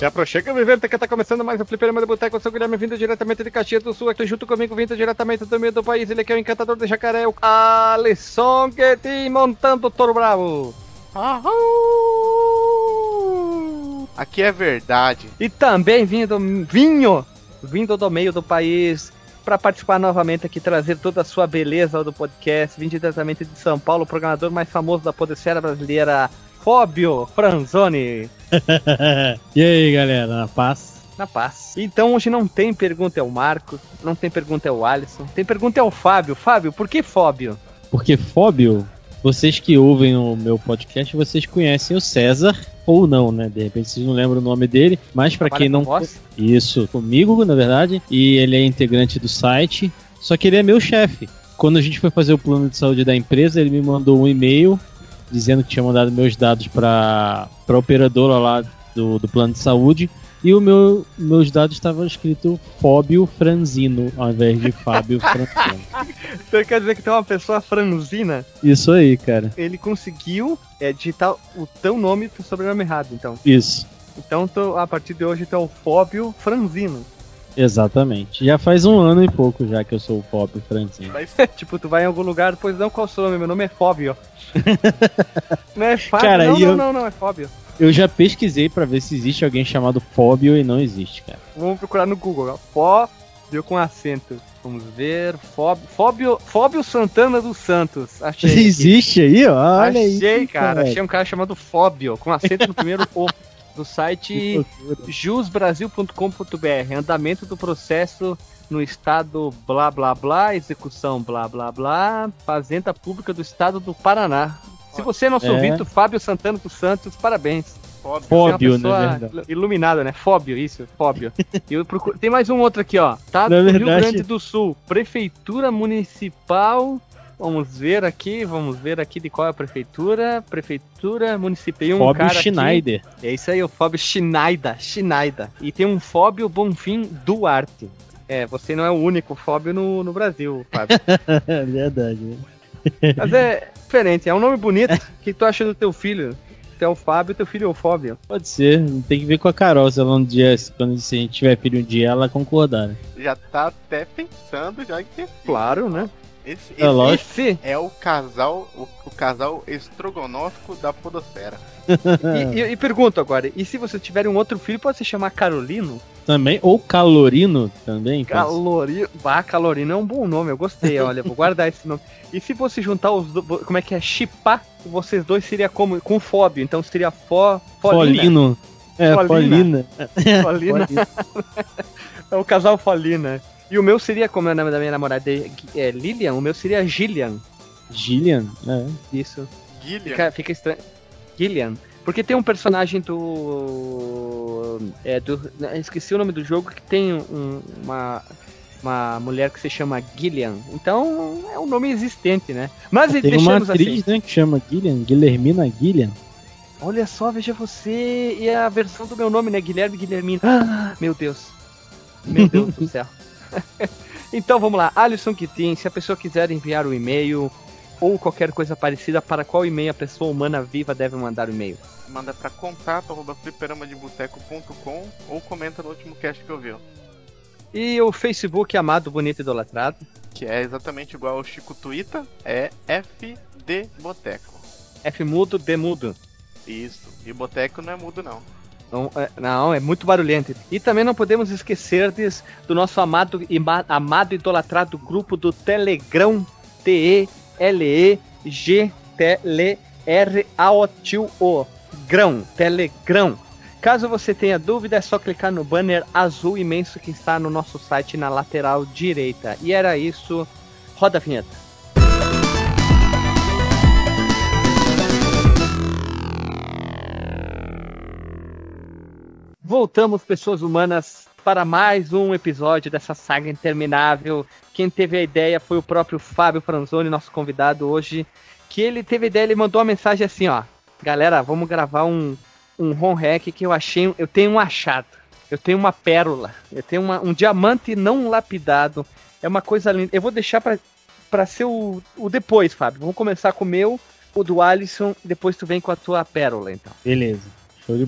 É a Prochega Vivente que tá começando mais um Fliperama de Boteco. Eu sou o Guilherme, vindo diretamente de Caxias do Sul. Aqui junto comigo, vindo diretamente do meio do país. Ele que é o encantador de jacaré, o Alisson Guetin, montando o Toro Bravo. Aqui é verdade. E também vindo vinho, vindo do meio do país, para participar novamente aqui, trazer toda a sua beleza do podcast. Vim diretamente de São Paulo, o programador mais famoso da podesfera brasileira, Fóbio Franzoni. e aí, galera, na paz? Na paz. Então hoje não tem pergunta é o Marcos, não tem pergunta é o Alisson, tem pergunta é o Fábio. Fábio, por que Fóbio? Porque Fóbio, vocês que ouvem o meu podcast, vocês conhecem o César ou não, né? De repente vocês não lembram o nome dele, mas para quem não isso comigo, na verdade, e ele é integrante do site, só que ele é meu chefe. Quando a gente foi fazer o plano de saúde da empresa, ele me mandou um e-mail dizendo que tinha mandado meus dados para a operadora lá do, do plano de saúde. E o meu, meus dados estavam escrito Fóbio Franzino, ao invés de Fábio Franzino. então quer dizer que tem uma pessoa franzina? Isso aí, cara. Ele conseguiu é, digitar o teu nome e o sobrenome errado, então. Isso. Então, tô, a partir de hoje, tu é o Fóbio Franzino. Exatamente. Já faz um ano e pouco já que eu sou o Fóbio Franzino. tipo, tu vai em algum lugar, pois não, qual é o seu nome? Meu nome é Fóbio. não é Fábio, cara, não, não, eu... não, não, é Fóbio. Eu já pesquisei para ver se existe alguém chamado Fóbio e não existe, cara. Vamos procurar no Google. Fóbio com acento. Vamos ver. Fóbio, Fóbio, Fóbio Santana dos Santos. Achei. Existe aí, ó. Olha achei, aí. Cara. Achei um cara chamado Fóbio, com acento no primeiro O. Do site jusbrasil.com.br. Andamento do processo no estado blá blá blá, execução blá blá blá, Fazenda Pública do Estado do Paraná. Se você é nosso é. ouvinte, Fábio Santana dos Santos, parabéns. Fóbio, Fóbio né? Iluminado, né? Fóbio, isso, Fóbio. eu procuro... Tem mais um outro aqui, ó. Tá do Rio Grande do Sul. Prefeitura Municipal. Vamos ver aqui, vamos ver aqui de qual é a prefeitura. Prefeitura Municipal. Tem um Fóbio cara Schneider. Aqui. É isso aí, o Fóbio Schneider. Schneider. E tem um Fóbio Bonfim Duarte. É, você não é o único Fóbio no, no Brasil, Fábio. é verdade. Mas é diferente, é um nome bonito. O que tu acha do teu filho? Tu é o Fábio, teu filho é o Fóbio. Pode ser, tem que ver com a Carol, se ela um dia, quando se a gente tiver filho um dia, ela concordar. Né? Já tá até pensando já que Claro, né? Esse, é, esse é o casal, o, o, casal estrogonófico da podosfera. e, e, e, pergunto agora, e se você tiver um outro filho, pode se chamar Carolino? Também, ou Calorino também. Calorino, bah, Calorino é um bom nome, eu gostei, olha, vou guardar esse nome. E se você juntar os dois, como é que é, chipar, vocês dois seria como, com fóbio, então seria fó, Folino. É, Folina. Folina. Folina. é o casal Folina. E o meu seria, como é o nome da minha namorada? É Lilian? O meu seria Gillian. Gillian? É. Isso. Gillian? Fica, fica estranho. Gillian. Porque tem um personagem do. É, do. Esqueci o nome do jogo que tem um, uma. Uma mulher que se chama Gillian. Então é um nome existente, né? Mas tem uma atriz, assim. né, que chama Gillian, Guilhermina Gillian. Olha só, veja você e a versão do meu nome, né? Guilherme Guilhermina. Ah, meu Deus. Meu Deus do céu. então vamos lá, Alisson Kitin, se a pessoa quiser enviar o um e-mail ou qualquer coisa parecida, para qual e-mail a pessoa humana viva deve mandar o e-mail? Manda para contato@fliperamadeboteco.com ou comenta no último cast que eu vi. E o Facebook Amado Bonito Idolatrado, que é exatamente igual ao Chico Twitter, é FD Boteco. F mudo, D mudo. Isso. E boteco não é mudo não. Não é, não, é muito barulhento. E também não podemos esquecer do nosso amado, amado idolatrado grupo do Telegram, T-E-L-E-G-T-L-R-A-O-T-O, Grão, Telegram. Caso você tenha dúvida, é só clicar no banner azul imenso que está no nosso site na lateral direita. E era isso. Roda a vinheta. Voltamos, pessoas humanas, para mais um episódio dessa saga interminável. Quem teve a ideia foi o próprio Fábio Franzoni, nosso convidado hoje. Que ele teve a ideia, ele mandou uma mensagem assim, ó. Galera, vamos gravar um, um home hack que eu achei. Eu tenho um achado. Eu tenho uma pérola. Eu tenho uma, um diamante não lapidado. É uma coisa linda. Eu vou deixar para ser o, o depois, Fábio. Vamos começar com o meu, o do Alisson, depois tu vem com a tua pérola, então. Beleza.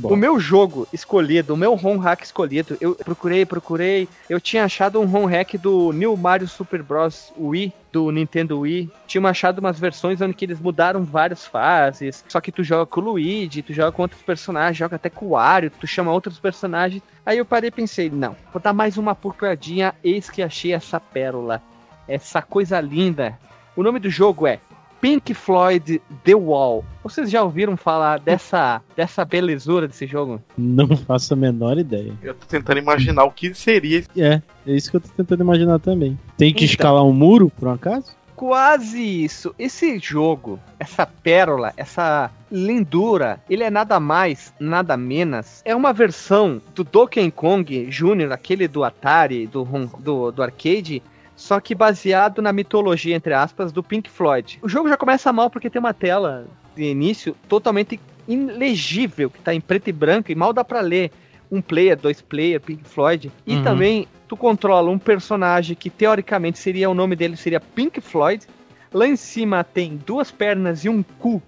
O meu jogo escolhido, o meu ROM hack escolhido, eu procurei, procurei. Eu tinha achado um ROM hack do New Mario Super Bros. Wii, do Nintendo Wii. Tinha achado umas versões onde eles mudaram várias fases. Só que tu joga com o Luigi, tu joga com outros personagens, joga até com o Wario, tu chama outros personagens. Aí eu parei e pensei, não, vou dar mais uma procuradinha, eis que achei essa pérola. Essa coisa linda. O nome do jogo é Pink Floyd The Wall. Vocês já ouviram falar dessa, dessa belezura desse jogo? Não faço a menor ideia. Eu tô tentando imaginar o que seria. É, é isso que eu tô tentando imaginar também. Tem que então, escalar um muro, por um acaso? Quase isso. Esse jogo, essa pérola, essa lindura, ele é nada mais, nada menos. É uma versão do Donkey Kong Jr., aquele do Atari, do, do, do arcade, só que baseado na mitologia, entre aspas, do Pink Floyd. O jogo já começa mal porque tem uma tela de início totalmente ilegível, que tá em preto e branco e mal dá para ler um player, dois player, Pink Floyd. E uhum. também tu controla um personagem que teoricamente seria o nome dele seria Pink Floyd. Lá em cima tem duas pernas e um cu.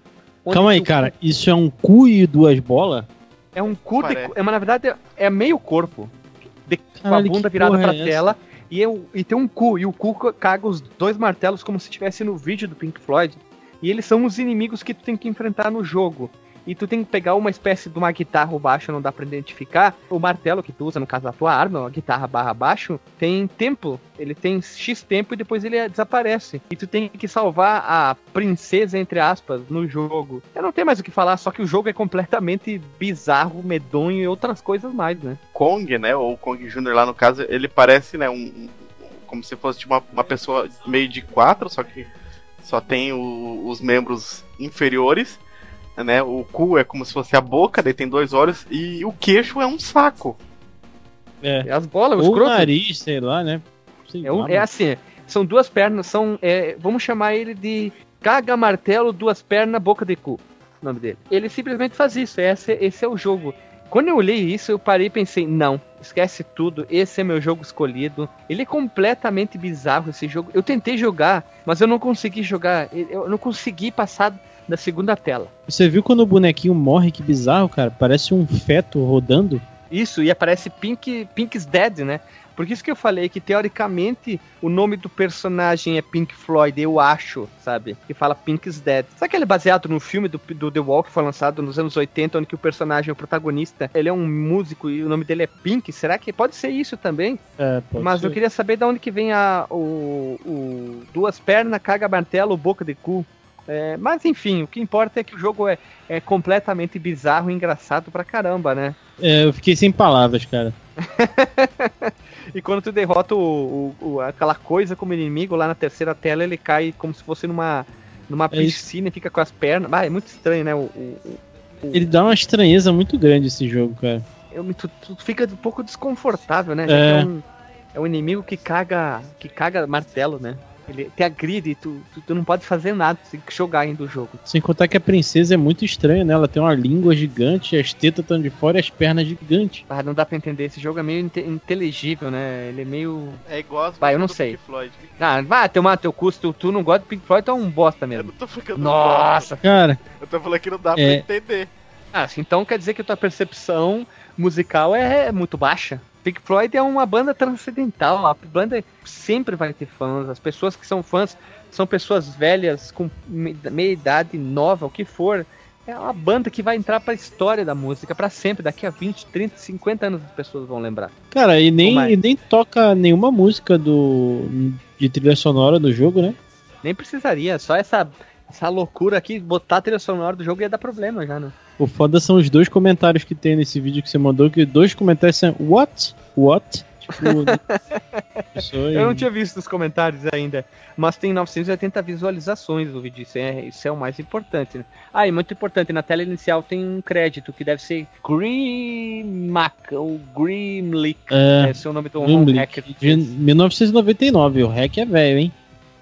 Calma aí, cara, isso é um cu e duas bolas? É um cu, de, é, mas na verdade é meio corpo. De, com a bunda virada pra é tela. Essa? E, eu, e tem um cu, e o cu caga os dois martelos como se estivesse no vídeo do Pink Floyd. E eles são os inimigos que tu tem que enfrentar no jogo e tu tem que pegar uma espécie de uma guitarra ou baixo, não dá para identificar. O martelo que tu usa, no caso da tua arma, a guitarra barra baixo, tem tempo. Ele tem X tempo e depois ele desaparece. E tu tem que salvar a princesa, entre aspas, no jogo. Eu não tenho mais o que falar, só que o jogo é completamente bizarro, medonho e outras coisas mais, né? Kong, né? Ou Kong Jr. lá no caso, ele parece, né, um. Como se fosse tipo, uma, uma pessoa meio de quatro, só que só tem o, os membros inferiores né? O cu é como se fosse a boca, daí tem dois olhos, e o queixo é um saco. É. as bolas, o escroto. nariz, sei lá, né? Sei é, um, lá, é assim, são duas pernas, são. É, vamos chamar ele de caga martelo, duas pernas, boca de cu. O nome dele. Ele simplesmente faz isso, esse, esse é o jogo. Quando eu olhei isso, eu parei e pensei, não, esquece tudo, esse é meu jogo escolhido. Ele é completamente bizarro esse jogo. Eu tentei jogar, mas eu não consegui jogar, eu não consegui passar da segunda tela. Você viu quando o bonequinho morre? Que bizarro, cara. Parece um feto rodando. Isso, e aparece Pink, Pink's Dead, né? Por isso que eu falei que, teoricamente, o nome do personagem é Pink Floyd, eu acho, sabe? Que fala Pink's Dead. Será que ele é baseado no filme do, do The Wall que foi lançado nos anos 80, onde que o personagem, o protagonista, ele é um músico e o nome dele é Pink? Será que pode ser isso também? É, pode Mas ser. eu queria saber de onde que vem a, o, o duas pernas, caga martelo, boca de cu. É, mas enfim, o que importa é que o jogo é, é completamente bizarro e engraçado pra caramba, né? É, eu fiquei sem palavras, cara. e quando tu derrota o, o, o, aquela coisa como inimigo lá na terceira tela, ele cai como se fosse numa, numa é piscina e fica com as pernas. Ah, é muito estranho, né? O, ele dá uma estranheza muito grande esse jogo, cara. Eu, tu, tu fica um pouco desconfortável, né? É. é um, é um inimigo que caga, que caga martelo, né? Ele te agride e tu, tu, tu, não pode fazer nada, tu tem que jogar ainda o jogo. Sem contar que a princesa é muito estranha, né? Ela tem uma língua gigante, as tetas estão de fora e as pernas gigantes. Ah, não dá pra entender. Esse jogo é meio inteligível, né? Ele é meio. É igual as Vai, eu não sei. Pink Floyd. Ah, vai, teu, teu custo, tu, não gosta do Pink Floyd, tu é um bosta mesmo. Eu não tô ficando Nossa, cara. Eu tô falando que não dá é... pra entender. Ah, então quer dizer que a tua percepção musical é muito baixa? Pink Floyd é uma banda transcendental, a banda sempre vai ter fãs, as pessoas que são fãs são pessoas velhas, com meia idade, nova, o que for. É uma banda que vai entrar pra história da música para sempre. Daqui a 20, 30, 50 anos as pessoas vão lembrar. Cara, e nem, e nem toca nenhuma música do de trilha sonora do jogo, né? Nem precisaria, só essa, essa loucura aqui, botar a trilha sonora do jogo ia dar problema já, né? O foda são os dois comentários que tem nesse vídeo que você mandou, que dois comentários são What? What? Tipo, eu não tinha visto os comentários ainda, mas tem 980 visualizações do vídeo, isso é, isso é o mais importante. Né? Ah, e muito importante, na tela inicial tem um crédito que deve ser Grimmack ou Grimlick, é, esse é o nome do home hacker. De 1999, o hack é velho, hein?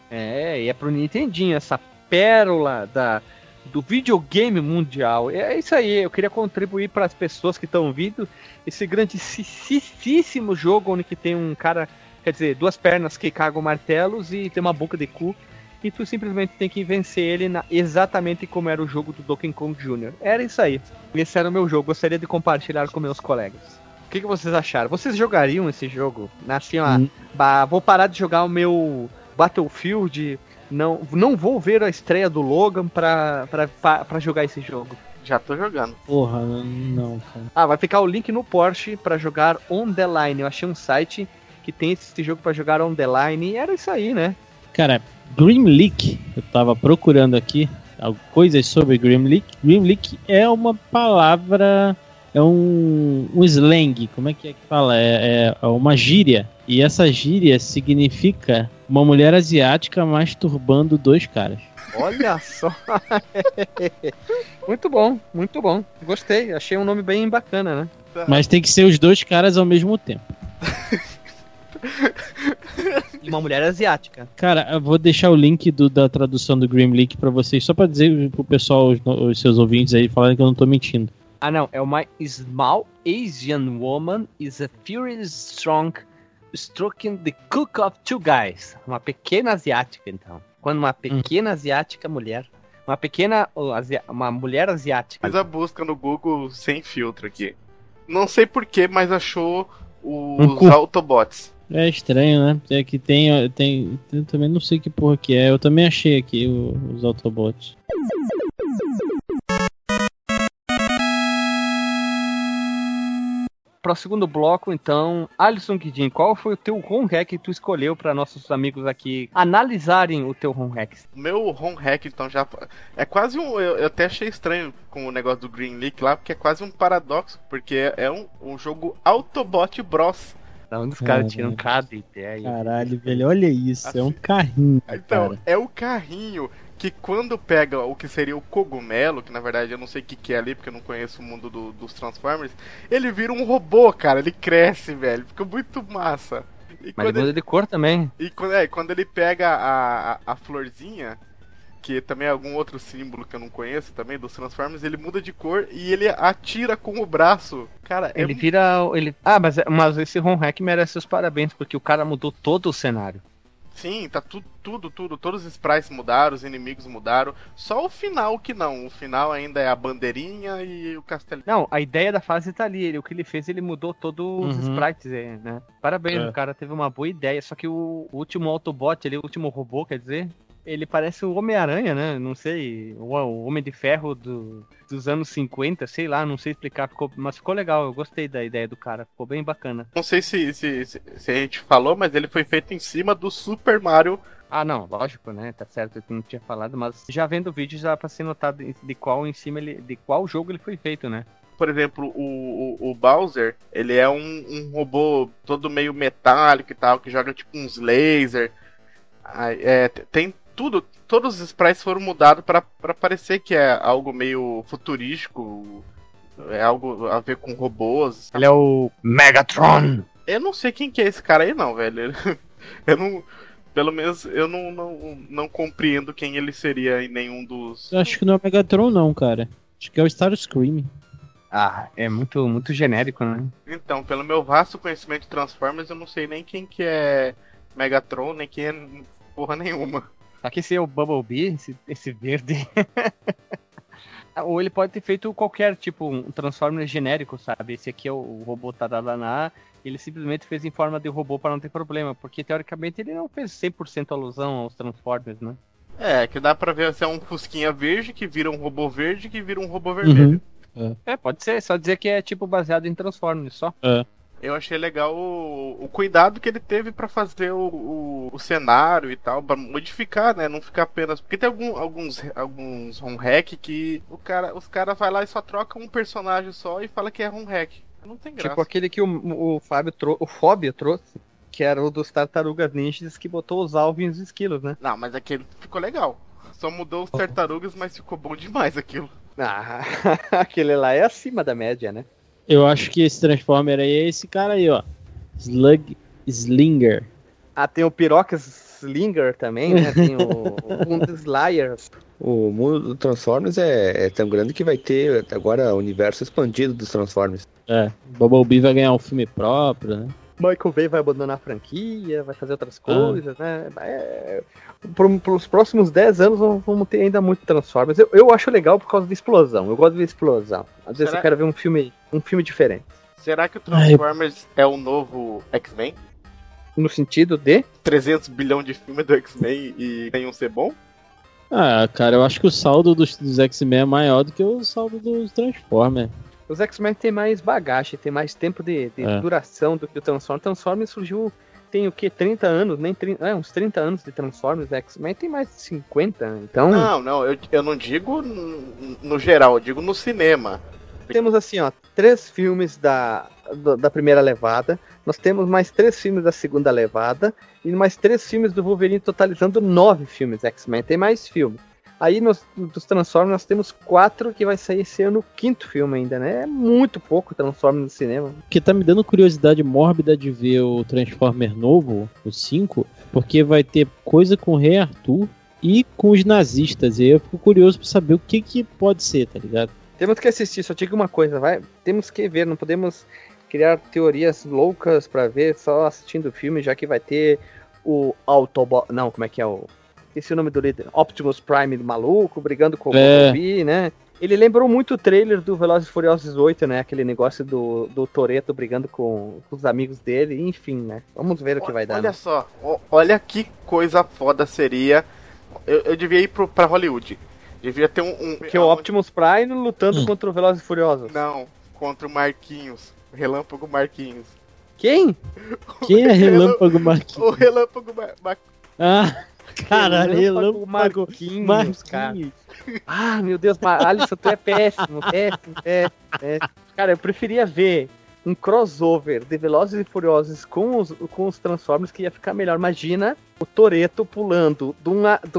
É, e é pro Nintendinho, essa pérola da do videogame mundial. É isso aí, eu queria contribuir para as pessoas que estão ouvindo esse grandíssimo jogo onde que tem um cara, quer dizer, duas pernas que cagam martelos e tem uma boca de cu. e tu simplesmente tem que vencer ele na, exatamente como era o jogo do Donkey Kong Jr. Era isso aí. Esse era o meu jogo. Gostaria de compartilhar com meus colegas. O que, que vocês acharam? Vocês jogariam esse jogo? Assim, ó, hum. bah, vou parar de jogar o meu Battlefield. Não, não vou ver a estreia do Logan pra, pra, pra, pra jogar esse jogo. Já tô jogando. Porra, não, cara. Ah, vai ficar o link no Porsche para jogar On The Line. Eu achei um site que tem esse jogo para jogar On The Line e era isso aí, né? Cara, Grim Leak, eu tava procurando aqui coisas sobre Grim Leak. Grim Leak é uma palavra, é um, um slang, como é que é que fala? É, é uma gíria. E essa gíria significa uma mulher asiática masturbando dois caras. Olha só! muito bom, muito bom. Gostei, achei um nome bem bacana, né? Mas tem que ser os dois caras ao mesmo tempo. E uma mulher asiática. Cara, eu vou deixar o link do, da tradução do Grim Leak pra vocês, só pra dizer pro pessoal, os, os seus ouvintes aí, falarem que eu não tô mentindo. Ah, não. É uma small Asian woman is a furious strong stroking the cook of two guys. Uma pequena asiática, então. Quando uma pequena hum. asiática mulher. Uma pequena. Uma mulher asiática. Fez a busca no Google sem filtro aqui. Não sei porquê, mas achou os um Autobots. É estranho, né? É que tem, tem, tem. Também não sei que porra que é. Eu também achei aqui os Autobots. Para o segundo bloco, então, Alisson Guidin, qual foi o teu home hack que tu escolheu para nossos amigos aqui analisarem o teu home hack? O meu home hack, então, já é quase um. Eu, eu, até achei estranho com o negócio do Green Leak lá, porque é quase um paradoxo, porque é, é um, um jogo Autobot Bros. Da onde os caras tiram cada ideia. Caralho, velho, olha isso, assim, é um assim, carrinho. Então, cara. é o carrinho que quando pega o que seria o cogumelo, que na verdade eu não sei o que, que é ali, porque eu não conheço o mundo do, dos Transformers, ele vira um robô, cara. Ele cresce, velho. Fica muito massa. E Mas ele muda de cor também. E quando, é, quando ele pega a, a, a, florzinha, que também é algum outro símbolo que eu não conheço também, dos Transformers, ele muda de cor e ele atira com o braço. Cara, é ele é... vira. Ele... Ah, mas, mas esse Ron Hack merece os parabéns, porque o cara mudou todo o cenário. Sim, tá tudo, tudo, tudo. Todos os sprites mudaram, os inimigos mudaram. Só o final que não. O final ainda é a bandeirinha e o castelo. Não, a ideia da fase tá ali. Ele, o que ele fez, ele mudou todos uhum. os sprites, é, né? Parabéns, é. o cara teve uma boa ideia. Só que o, o último Autobot ali, o último robô, quer dizer, ele parece o Homem-Aranha, né? Não sei, o, o Homem de Ferro do, dos anos 50, sei lá, não sei explicar, ficou, mas ficou legal, eu gostei da ideia do cara, ficou bem bacana. Não sei se, se, se, se a gente falou, mas ele foi feito em cima do Super Mario ah, não, lógico, né? Tá certo, eu não tinha falado, mas já vendo o vídeo já pra ser notado de qual em cima ele. de qual jogo ele foi feito, né? Por exemplo, o, o, o Bowser, ele é um, um, robô todo meio metálico e tal, que joga tipo uns laser. É, tem tudo, todos os sprites foram mudados para parecer que é algo meio futurístico, é algo a ver com robôs. Ele é o Megatron. Eu não sei quem que é esse cara aí não, velho. Eu não, pelo menos eu não, não, não compreendo quem ele seria em nenhum dos. Eu acho que não é o Megatron não, cara. Acho que é o Starscream. Ah, é muito, muito genérico, né? Então, pelo meu vasto conhecimento de Transformers, eu não sei nem quem que é Megatron, nem quem é porra nenhuma. Aqui esse é o Bumblebee, esse, esse verde. Ou ele pode ter feito qualquer tipo, um Transformer genérico, sabe? Esse aqui é o, robô Tadalaná, ele simplesmente fez em forma de robô para não ter problema, porque teoricamente ele não fez 100% alusão aos Transformers, né? É, que dá pra ver se é um Fusquinha verde que vira um robô verde que vira um robô vermelho. Uhum. É. é. pode ser, só dizer que é tipo baseado em Transformers só. É eu achei legal o, o cuidado que ele teve para fazer o, o, o, cenário e tal, para modificar, né? Não ficar apenas. Porque tem algum, alguns, alguns home hack que o cara, os caras vai lá e só troca um personagem só e fala que é home hack. Não tem graça. Tipo aquele que o, o Fábio trouxe, o Fóbio trouxe, que era o dos Tartarugas Ninjas que botou os alvos e os esquilos, né? Não, mas aquele ficou legal. Só mudou os tartarugas, mas ficou bom demais aquilo. Ah, aquele lá é acima da média, né? Eu acho que esse Transformer aí é esse cara aí, ó. Slug Slinger. Ah, tem o Pirocas Slinger também, né? Tem o, o Slayer. O mundo do Transformers é, é, tão grande que vai ter agora o universo expandido dos Transformers. É, Bumblebee vai ganhar um filme próprio, né? Michael Bay vai abandonar a franquia, vai fazer outras ah. coisas, ah. né? É, para os próximos 10 anos vamos ter ainda muito Transformers. Eu, eu acho legal por causa da explosão. Eu gosto de ver explosão. Às vezes Será? eu quero ver um filme, um filme diferente. Será que o Transformers Ai. é o novo X-Men? No sentido de? 300 bilhões de filmes do X-Men e nenhum ser bom? Ah, cara, eu acho que o saldo dos, dos X-Men é maior do que o saldo dos Transformers. Os X-Men tem mais bagagem, tem mais tempo de, de é. duração do que o Transformers. Transformers surgiu tem o que? 30 anos, nem 30, é, uns 30 anos de Transformers, X-Men tem mais de 50, então. Não, não, eu, eu não digo no, no geral, eu digo no cinema. Temos assim, ó, três filmes da, da primeira levada, nós temos mais três filmes da segunda levada, e mais três filmes do Wolverine, totalizando nove filmes X-Men. Tem mais filmes. Aí dos Transformers nós temos quatro que vai sair esse ano, o quinto filme ainda, né? É muito pouco Transformers no cinema. Que tá me dando curiosidade mórbida de ver o Transformer novo, o 5, porque vai ter coisa com o Rei Arthur e com os nazistas. E eu fico curioso pra saber o que que pode ser, tá ligado? Temos que assistir, só digo uma coisa, vai. Temos que ver, não podemos criar teorias loucas para ver só assistindo o filme, já que vai ter o Autobot. Não, como é que é o esqueci o nome do líder, Optimus Prime maluco, brigando com o é. Bumblebee, né? Ele lembrou muito o trailer do Velozes e Furiosos 8, né? Aquele negócio do, do Toreto brigando com, com, os amigos dele, enfim, né? Vamos ver o que vai dar. Olha né? só, olha que coisa foda seria. Eu, eu devia ir pro, pra Hollywood. Devia ter um. um que o Optimus Prime lutando hum. contra o Velozes e Furiosos. Não, contra o Marquinhos. Relâmpago Marquinhos. Quem? Quem é Relâmpago Marquinhos? O Relâmpago Marquinhos. Ah! Caralho, relâmpago Marquinhos, Marquinhos, cara. Ah, meu Deus, Alisson, tu é péssimo, péssimo, péssimo, péssimo. Cara, eu preferia ver um crossover de Velozes e Furiosos com os, com os Transformers que ia ficar melhor. Imagina o Toreto pulando de uma, de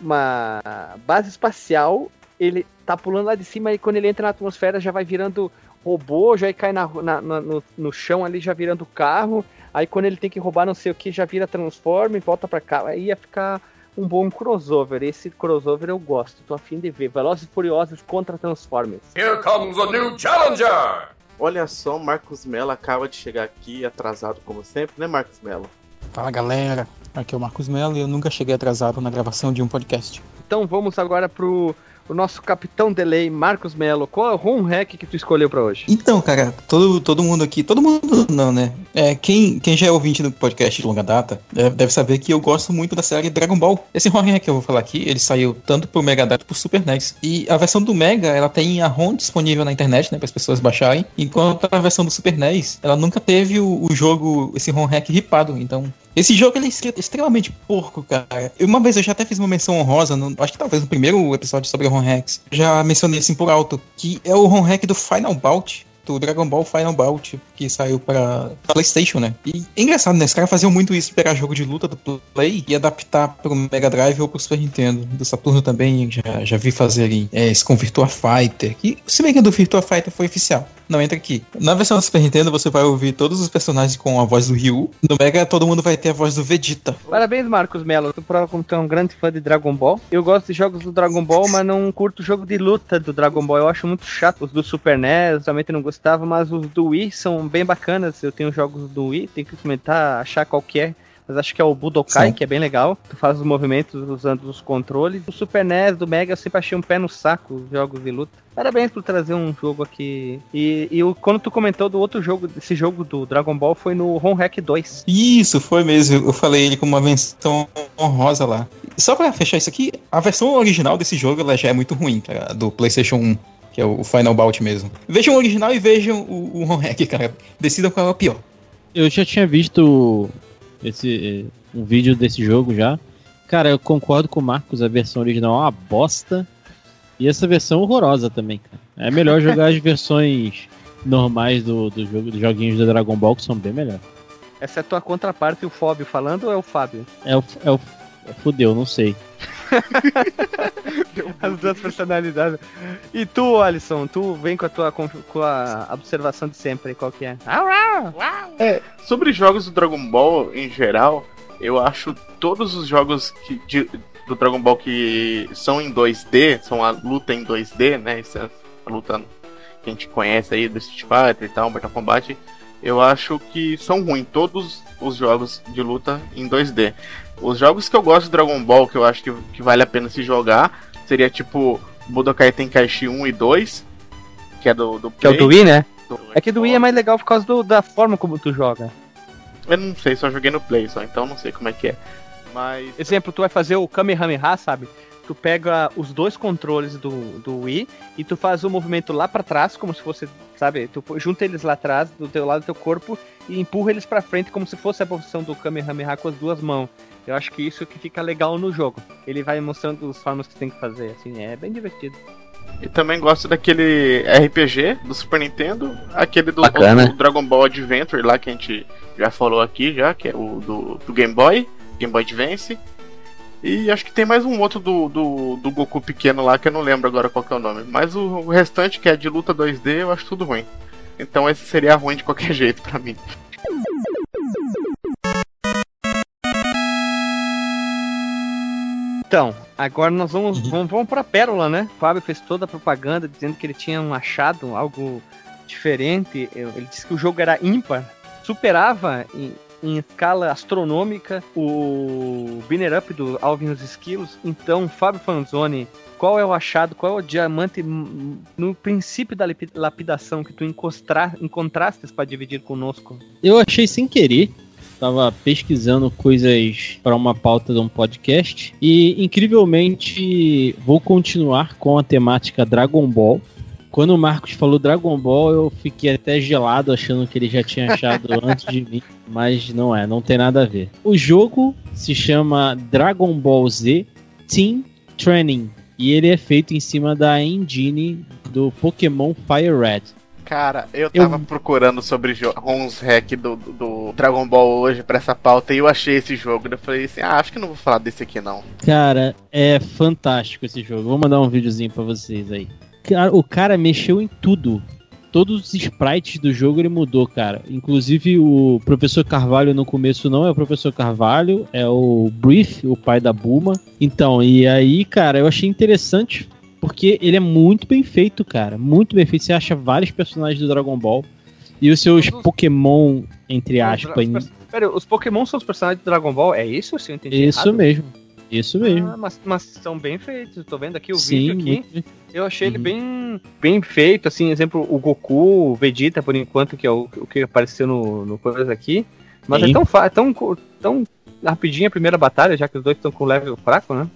uma base espacial, ele tá pulando lá de cima e quando ele entra na atmosfera já vai virando robô, já cai na, na, na no, no chão ali, já virando carro. Aí quando ele tem que roubar não sei o que, já vira Transforme, volta pra cá. Aí ia ficar um bom crossover. Esse crossover eu gosto, tô afim de ver. Velozes e Furiosos contra Transformers. Here comes a new challenger! Olha só, Marcos Mello acaba de chegar aqui atrasado como sempre, né, Marcos Mello? Fala galera, aqui é o Marcos Mello e eu nunca cheguei atrasado na gravação de um podcast. Então vamos agora pro o nosso capitão delay, Marcos Melo. Qual é o home hack que tu escolheu para hoje? Então, cara, todo, todo mundo aqui, todo mundo não, né? É, quem, quem já é ouvinte do podcast de longa data deve, saber que eu gosto muito da série Dragon Ball. Esse home hack que eu vou falar aqui, ele saiu tanto pro Mega Drive quanto pro Super NES. E a versão do Mega, ela tem a ROM disponível na internet, né, para as pessoas baixarem, enquanto a versão do Super NES, ela nunca teve o, o jogo, esse home hack ripado. Então, esse jogo ele é extremamente porco, cara. Uma vez eu já até fiz uma menção honrosa, no, acho que talvez no primeiro episódio sobre o Ron Rex. Já mencionei assim por alto, que é o Ron Hack do Final Bout do Dragon Ball Final Bout, que saiu pra PlayStation, né? E é engraçado, né? Os caras faziam muito isso, pegar jogo de luta do Play e adaptar pro Mega Drive ou pro Super Nintendo. Do Saturno também já, já vi fazerem é, isso com Virtua Fighter. Que, se bem que do Virtua Fighter foi oficial. Não entra aqui. Na versão do Super Nintendo você vai ouvir todos os personagens com a voz do Ryu. No Mega todo mundo vai ter a voz do Vegeta. Parabéns, Marcos Mello. Tu prova como tu é um grande fã de Dragon Ball. Eu gosto de jogos do Dragon Ball, mas não curto jogo de luta do Dragon Ball. Eu acho muito chato. Os do Super NES, realmente não gostava, mas os do Wii são bem bacanas. Eu tenho jogos do Wii, tenho que comentar, achar qual que é mas acho que é o Budokai, Sim. que é bem legal. Tu faz os movimentos usando os controles. O Super NES do Mega eu sempre achei um pé no saco, os jogos de luta. Parabéns por trazer um jogo aqui. E, e o, quando tu comentou do outro jogo, desse jogo do Dragon Ball, foi no Home Hack 2. Isso, foi mesmo. Eu falei ele como uma versão honrosa lá. Só pra fechar isso aqui, a versão original desse jogo ela já é muito ruim, tá? do PlayStation 1 que é o Final Bout mesmo. Vejam o original e vejam o, o Hack, cara. Decidam qual é o pior. Eu já tinha visto esse um vídeo desse jogo já. Cara, eu concordo com o Marcos, a versão original é uma bosta. E essa versão horrorosa também, cara. É melhor jogar as versões normais do, do jogo, dos joguinhos do Dragon Ball, que são bem melhores. Essa é a tua contraparte, o Fábio falando ou é o Fábio? É o, é o é, fudeu, não sei. As duas personalidades. E tu, Alisson, tu vem com a tua com a observação de sempre, qual que é? É, sobre jogos do Dragon Ball em geral, eu acho todos os jogos que, de, do Dragon Ball que são em 2D, são a luta em 2D, né? Essa, a luta que a gente conhece aí do Street Fighter e tal, Mortal Kombat, eu acho que são ruins todos os jogos de luta em 2D. Os jogos que eu gosto de Dragon Ball, que eu acho que, que vale a pena se jogar, seria tipo Budokai Tenkaichi 1 e 2, que é do, do Que é o do Wii, né? Do é que do Wii é mais legal por causa do, da forma como tu joga. Eu não sei, só joguei no Play só, então não sei como é que é. Mas. Exemplo, tu vai fazer o Kamehameha, sabe? Tu pega os dois controles do, do Wii e tu faz o movimento lá para trás, como se fosse, sabe? Tu junta eles lá atrás, do teu lado do teu corpo, e empurra eles para frente como se fosse a posição do Kamehameha com as duas mãos. Eu acho que isso que fica legal no jogo. Ele vai mostrando as formas que tem que fazer, assim, é bem divertido. E também gosto daquele RPG do Super Nintendo, aquele do, do, Dragon Ball Adventure lá que a gente já falou aqui já, que é o do, do Game Boy, Game Boy Advance. E acho que tem mais um outro do, do, do, Goku pequeno lá que eu não lembro agora qual é o nome. Mas o, o, restante, que é de luta 2D, eu acho tudo ruim. Então esse seria ruim de qualquer jeito para mim. Então, agora nós vamos, uhum. vamos, vamos pra Pérola, né? O Fábio fez toda a propaganda dizendo que ele tinha um achado, algo diferente. Ele disse que o jogo era ímpar, superava em, em escala astronômica o Binner Up do Alvin os Esquilos. Então, Fábio Fanzoni, qual é o achado, qual é o diamante no princípio da lapidação que tu encontraste para dividir conosco? Eu achei sem querer estava pesquisando coisas para uma pauta de um podcast e incrivelmente vou continuar com a temática Dragon Ball. Quando o Marcos falou Dragon Ball, eu fiquei até gelado achando que ele já tinha achado antes de mim, mas não é, não tem nada a ver. O jogo se chama Dragon Ball Z Team Training e ele é feito em cima da engine do Pokémon Fire Red. Cara, eu tava eu... procurando sobre ROMs hack do, do, Dragon Ball hoje pra essa pauta e eu achei esse jogo. Eu falei assim, ah, acho que não vou falar desse aqui não. Cara, é fantástico esse jogo. Vou mandar um videozinho pra vocês aí. O cara mexeu em tudo. Todos os sprites do jogo ele mudou, cara. Inclusive o professor Carvalho no começo não é o professor Carvalho, é o Brief, o pai da Buma. Então, e aí, cara, eu achei interessante porque ele é muito bem feito, cara. Muito bem feito. Você acha vários personagens do Dragon Ball. E os seus os... Pokémon, entre aspas. Os, pera, os Pokémon são os personagens do Dragon Ball? É isso? Se eu entendi Isso errado? mesmo. Isso mesmo. Ah, mas, mas são bem feitos. Tô vendo aqui o Sim, vídeo aqui. Eu achei uhum. ele bem, bem feito. Assim, exemplo, o Goku, o Vegeta, por enquanto, que é o, o que apareceu no, no coisa aqui. Mas Sim. é tão, tão, tão rapidinho a primeira batalha, já que os dois estão com level fraco, né?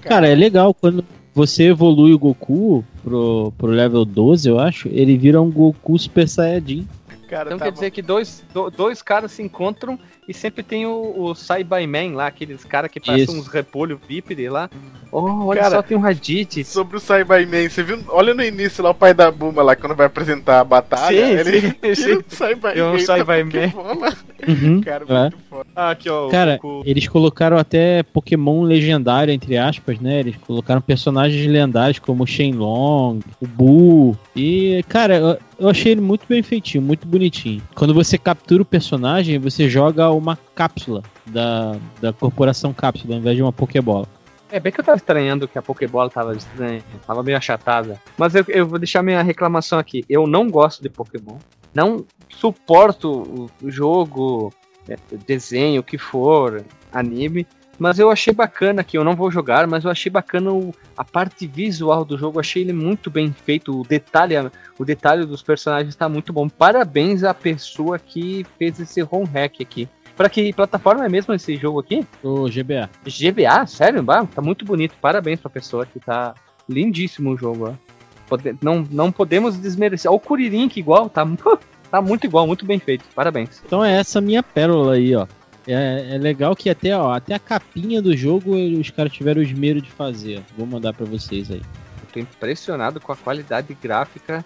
Cara, é legal quando você evolui o Goku pro, pro level 12, eu acho, ele vira um Goku Super Saiyajin. Cara, então tá quer bom. dizer que dois, do, dois caras se encontram e sempre tem o, o Cyberman lá, aqueles caras que parecem uns repolho bípede lá. Oh, olha cara, só, tem um Raditz. Sobre o Cyberman, você viu? Olha no início lá o pai da Buma lá, quando vai apresentar a batalha. Sim, ele sim, sim. o Cyberman. Um Cyberman. Uhum, cara, é. muito foda. Ah, aqui, ó, cara, eles colocaram até Pokémon legendário, entre aspas, né? Eles colocaram personagens lendários como o Shenlong, o Buu. E, cara, eu, eu achei ele muito bem feitinho, muito bonitinho. Quando você captura o personagem, você joga uma cápsula da, da corporação cápsula, ao invés de uma Pokébola. É bem que eu tava estranhando que a Pokébola tava estranha, tava meio achatada. Mas eu, eu vou deixar minha reclamação aqui. Eu não gosto de Pokémon. Não suporto o, jogo, é, desenho, o que for, anime. Mas eu achei bacana que eu não vou jogar, mas eu achei bacana o, a parte visual do jogo, achei ele muito bem feito, o detalhe, o detalhe dos personagens está muito bom. Parabéns à pessoa que fez esse ROM hack aqui. Para que plataforma é mesmo esse jogo aqui? O GBA. GBA? Sério? Bah, tá muito bonito. Parabéns pra pessoa que tá lindíssimo o jogo, ó. Pode, não, não podemos desmerecer. Olha o Kuririn que igual, tá, tá muito igual, muito bem feito. Parabéns. Então é essa minha pérola aí, ó. É, é, legal que até, ó, até a capinha do jogo os caras tiveram o esmero de fazer. Vou mandar para vocês aí. Eu tô impressionado com a qualidade gráfica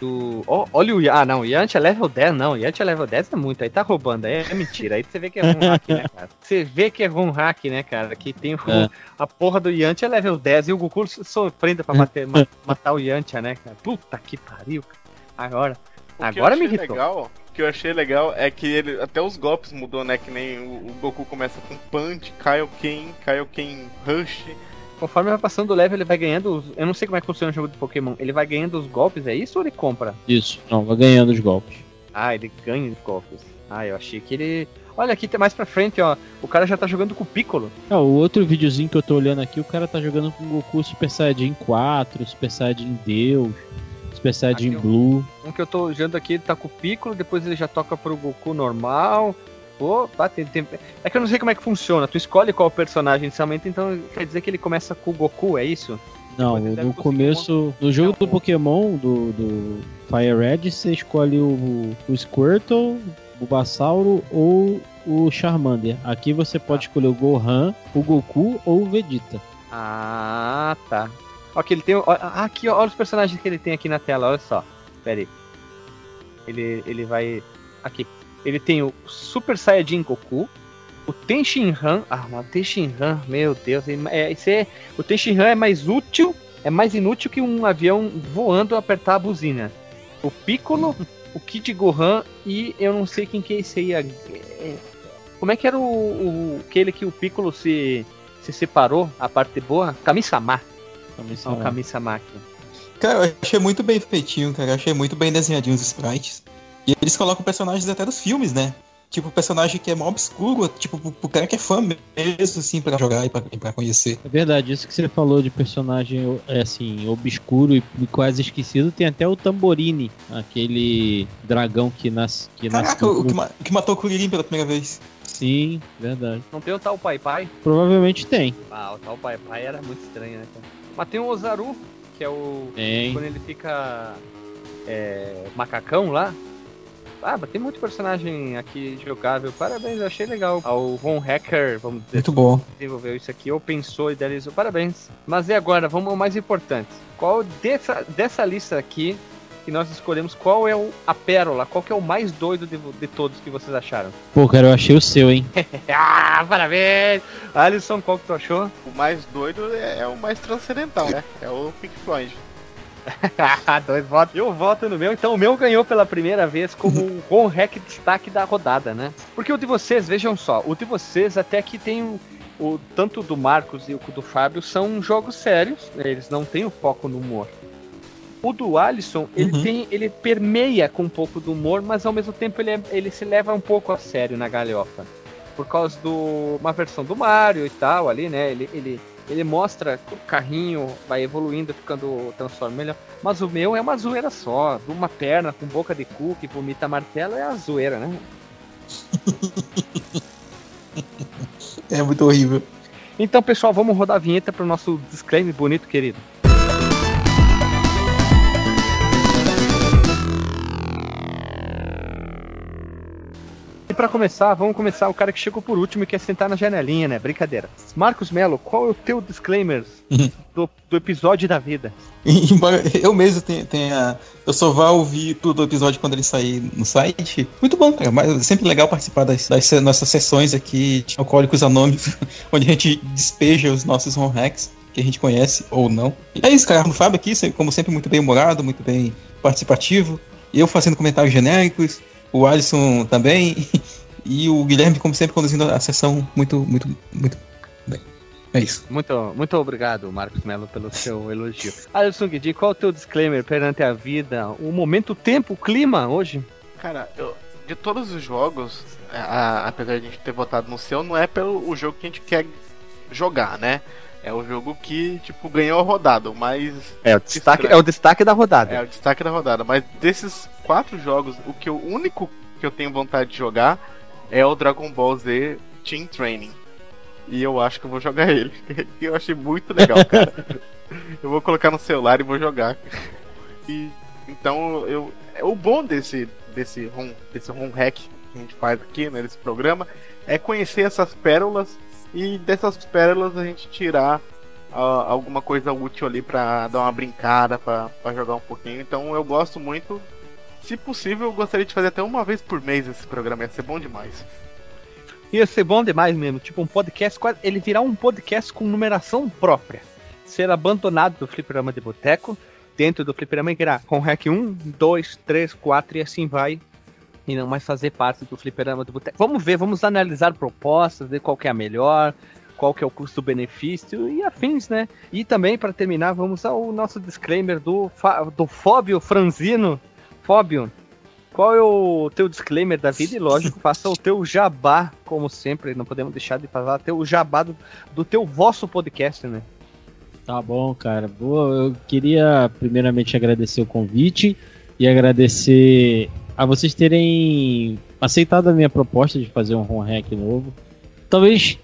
do. Oh, olha o. Ah, não, o Yanti é level 10, não. O Yanti é level 10 é muito. Aí tá roubando, aí é mentira. Aí você vê que é ROM hack, né, cara? Você vê que é ROM hack, né, cara? Que tem o, é. a porra do Yanti é level 10 e o Goku sofrendo pra bater, matar o Yanti, né, cara? Puta que pariu, cara. Agora. Agora me irritou. Legal que eu achei legal é que ele até os golpes mudou, né? Que nem o, o Goku começa com Punch, Kaioken, Kaioken Rush. Conforme vai passando o level, ele vai ganhando. Os... Eu não sei como é que funciona o jogo de Pokémon. Ele vai ganhando os golpes, é isso ou ele compra? Isso, não, vai ganhando os golpes. Ah, ele ganha de golpes. Ah, eu achei que ele. Olha aqui, tem mais pra frente, ó. O cara já tá jogando com o Piccolo. Ah, o outro videozinho que eu tô olhando aqui, o cara tá jogando com o Goku Super Saiyajin 4, Super Saiyajin Deus, Super Saiyajin aqui, Blue. Um que eu tô olhando aqui, ele tá com o Piccolo, depois ele já toca pro Goku normal. Pô, tá, tem, tem... É que eu não sei como é que funciona. Tu escolhe qual personagem inicialmente, então quer dizer que ele começa com o Goku, é isso? Não, no começo. No jogo do Pokémon, do, do Fire Red, você escolhe o, o Squirtle, o Bassauro ou o Charmander. Aqui você pode ah. escolher o Gohan, o Goku ou o Vegeta. Ah, tá. Ok, ele tem. Aqui, olha os personagens que ele tem aqui na tela, olha só. Pera aí. Ele, ele vai. Aqui. Ele tem o Super Saiyajin Goku, o Tenshinhan. Ah, mas o Tenshinhan, meu Deus. É, esse é, o Tenshinhan é mais útil, é mais inútil que um avião voando apertar a buzina. O Piccolo, o Kid Gohan e eu não sei quem que é esse aí. É, como é que era o, o aquele que o Piccolo se, se separou, a parte boa? Kami-sama. Kami-sama. Kami-sama Cara, eu achei muito bem feitinho, cara. Eu achei muito bem desenhadinho os sprites. E eles colocam personagens até dos filmes, né? Tipo, personagem que é mó obscuro, tipo, pro cara que é fã mesmo, assim, pra jogar e pra, pra conhecer. É verdade, isso que você falou de personagem, é, assim, obscuro e quase esquecido, tem até o Tamborini, aquele dragão que nasce... Que Caraca, nasce o, que, que matou o Kuririn pela primeira vez. Sim, verdade. Não tem o tal Pai Pai? Provavelmente tem. Ah, o tal Pai Pai era muito estranho, né, cara? Mas tem o Ozaru, que é o... Tem. Quando ele fica... É, macacão lá, ah, mas tem muito personagem aqui jogável. Parabéns, eu achei legal. Ao Von Hacker, vamos dizer. Muito bom. Desenvolveu isso aqui, ou pensou e idealizou. Parabéns. Mas e agora? Vamos ao mais importante. Qual dessa, dessa lista aqui que nós escolhemos, qual é o, a pérola? Qual que é o mais doido de, de todos que vocês acharam? Pô, cara, eu achei o seu, hein? ah, parabéns! Alisson, qual que tu achou? O mais doido é, é o mais transcendental, né? É o Pink Floyd. Dois votos. Eu voto no meu, então o meu ganhou pela primeira vez como o Ron Hack destaque da rodada, né? Porque o de vocês, vejam só, o de vocês até que tem o, o tanto do Marcos e o do Fábio são jogos sérios, né? eles não têm o foco no humor. O do Alisson, ele uhum. tem, ele permeia com um pouco do humor, mas ao mesmo tempo ele, é, ele se leva um pouco a sério na galhofa. Por causa do uma versão do Mario e tal ali, né? Ele, ele ele mostra que o carrinho vai evoluindo, ficando transforma melhor. Mas o meu é uma zoeira só. De uma perna com boca de cu que vomita martelo é a zoeira, né? é muito horrível. Então, pessoal, vamos rodar a vinheta para o nosso disclaimer bonito, querido. E para começar, vamos começar o cara que chegou por último e quer sentar na janelinha, né? Brincadeira. Marcos Melo, qual é o teu disclaimer do, do, episódio da vida? Embora eu mesmo tenha, tenha, Eu só vá ouvir tudo o episódio quando ele sair no site. Muito bom, cara. Mas é sempre legal participar das, das nossas sessões aqui de Alcoólicos Anônimos, onde a gente despeja os nossos home hacks que a gente conhece ou não. E é isso, cara. O Fábio aqui, como sempre, muito bem humorado, muito bem participativo. Eu fazendo comentários genéricos o Alisson também, e o Guilherme, como sempre, conduzindo a sessão muito, muito, muito bem. É isso. Muito, muito obrigado, Marcos Melo, pelo seu elogio. Alisson Guidi, qual é o teu disclaimer perante a vida? O momento, o tempo, o clima hoje? Cara, eu, de todos os jogos, a, apesar de a gente ter votado no seu, não é pelo o jogo que a gente quer jogar, né? É o jogo que, tipo, ganhou a rodada, mas. É o destaque, é o destaque da rodada. É o destaque da rodada. Mas desses quatro jogos, o que o único que eu tenho vontade de jogar é o Dragon Ball Z Team Training. E eu acho que eu vou jogar ele. eu achei muito legal, cara. eu vou colocar no celular e vou jogar. E então eu. O bom desse desse home, desse home hack que a gente faz aqui né, nesse programa é conhecer essas pérolas e dessas pérolas a gente tirar uh, alguma coisa útil ali para dar uma brincada, para jogar um pouquinho. Então eu gosto muito. Se possível, eu gostaria de fazer até uma vez por mês esse programa, ia ser bom demais. Ia ser bom demais mesmo, tipo um podcast, ele virar um podcast com numeração própria. Ser abandonado do fliperama de boteco, dentro do fliperama e virar com hack 1, 2, 3, 4 e assim vai e não mais fazer parte do fliperama do boteco. Vamos ver, vamos analisar propostas, ver qual que é a melhor, qual que é o custo-benefício e afins, né? E também, para terminar, vamos ao nosso disclaimer do, do Fóbio Franzino. Fóbio, qual é o teu disclaimer da vida e, lógico, faça o teu jabá, como sempre, não podemos deixar de falar, o jabá do, do teu vosso podcast, né? Tá bom, cara. Boa, eu queria primeiramente agradecer o convite e agradecer a vocês terem aceitado a minha proposta de fazer um home hack novo. Talvez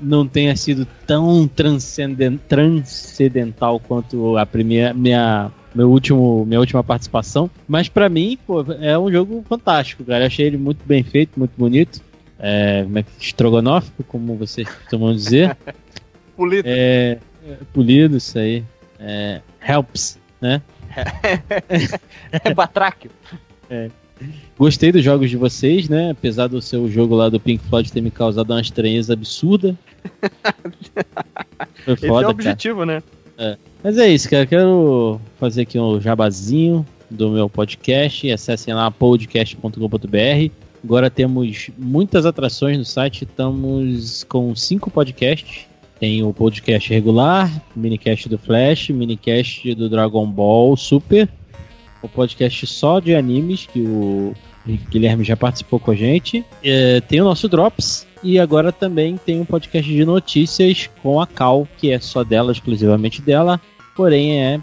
não tenha sido tão transcendental quanto a primeira minha meu último minha última participação, mas para mim, pô, é um jogo fantástico, cara. Eu achei ele muito bem feito, muito bonito. É, é estrogonófico, como vocês costumam dizer. polido. É, é, polido, isso aí. É, helps, né? é batráquio. É. Gostei dos jogos de vocês, né? Apesar do seu jogo lá do Pink Floyd ter me causado uma estranheza absurda. Foi foda, Esse é o objetivo, cara. né? É. Mas é isso, cara. Quero fazer aqui um jabazinho do meu podcast. Acessem lá podcast.com.br. Agora temos muitas atrações no site. Estamos com cinco podcasts. Tem o podcast regular, minicast do Flash, minicast do Dragon Ball Super, o podcast só de animes, que o Guilherme já participou com a gente. É, tem o nosso Drops. E agora também tem um podcast de notícias com a Cal, que é só dela, exclusivamente dela, porém é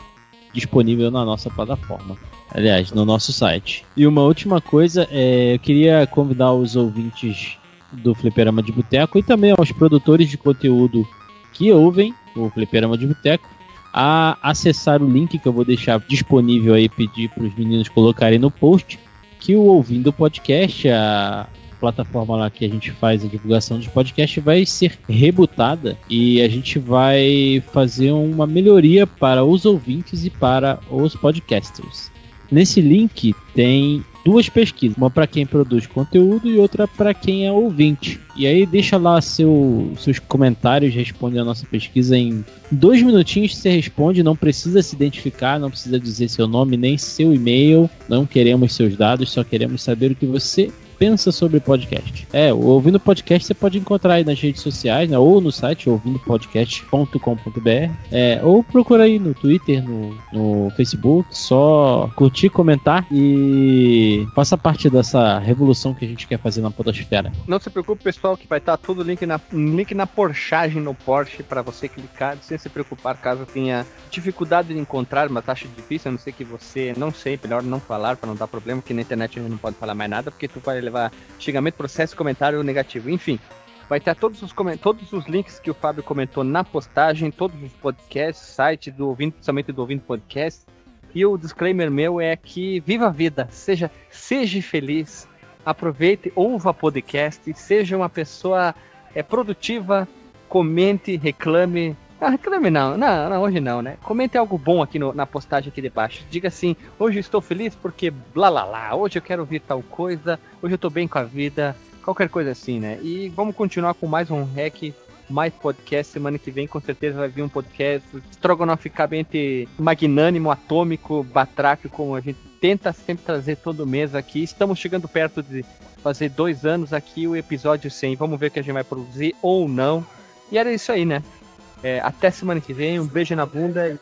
disponível na nossa plataforma. Aliás, no nosso site. E uma última coisa, é, eu queria convidar os ouvintes do Fliperama de Boteco e também aos produtores de conteúdo que ouvem o Fliperama de Boteco a acessar o link que eu vou deixar disponível aí, pedir para os meninos colocarem no post, que o ouvindo podcast, a plataforma lá que a gente faz a divulgação dos podcasts, vai ser rebutada e a gente vai fazer uma melhoria para os ouvintes e para os podcasters. Nesse link tem duas pesquisas, uma para quem produz conteúdo e outra para quem é ouvinte. E aí deixa lá seu, seus comentários, responde a nossa pesquisa em dois minutinhos. Você responde, não precisa se identificar, não precisa dizer seu nome nem seu e-mail. Não queremos seus dados, só queremos saber o que você pensa sobre podcast. É, o Ouvindo Podcast você pode encontrar aí nas redes sociais, né, ou no site ouvindopodcast.com.br, é, ou procura aí no Twitter, no, no Facebook, só curtir, comentar e faça parte dessa revolução que a gente quer fazer na podosfera. Não se preocupe, pessoal, que vai estar tudo link na link na porchagem no Porsche para você clicar, sem se preocupar caso tenha dificuldade de encontrar uma taxa difícil, a não ser que você não sei, melhor não falar para não dar problema, que na internet a gente não pode falar mais nada, porque tu vai levar xingamento, processo, comentário negativo. Enfim, vai ter todos os, todos os links que o Fábio comentou na postagem, todos os podcasts, site do ouvindo, principalmente do ouvindo podcast. E o disclaimer meu é que viva a vida, seja, seja feliz, aproveite, ouva podcast, seja uma pessoa é, produtiva, comente, reclame, ah, reclame não. não, não, hoje não, né? Comente algo bom aqui no, na postagem aqui debaixo. Diga assim, hoje estou feliz porque blá blá blá, hoje eu quero ouvir tal coisa, hoje eu tô bem com a vida, qualquer coisa assim, né? E vamos continuar com mais um hack, mais podcast. Semana que vem com certeza vai vir um podcast estrogonoficamente magnânimo, atômico, batraque, como a gente tenta sempre trazer todo mês aqui. Estamos chegando perto de fazer dois anos aqui o episódio 100. Vamos ver o que a gente vai produzir ou não. E era isso aí, né? É, até semana que vem, um beijo na bunda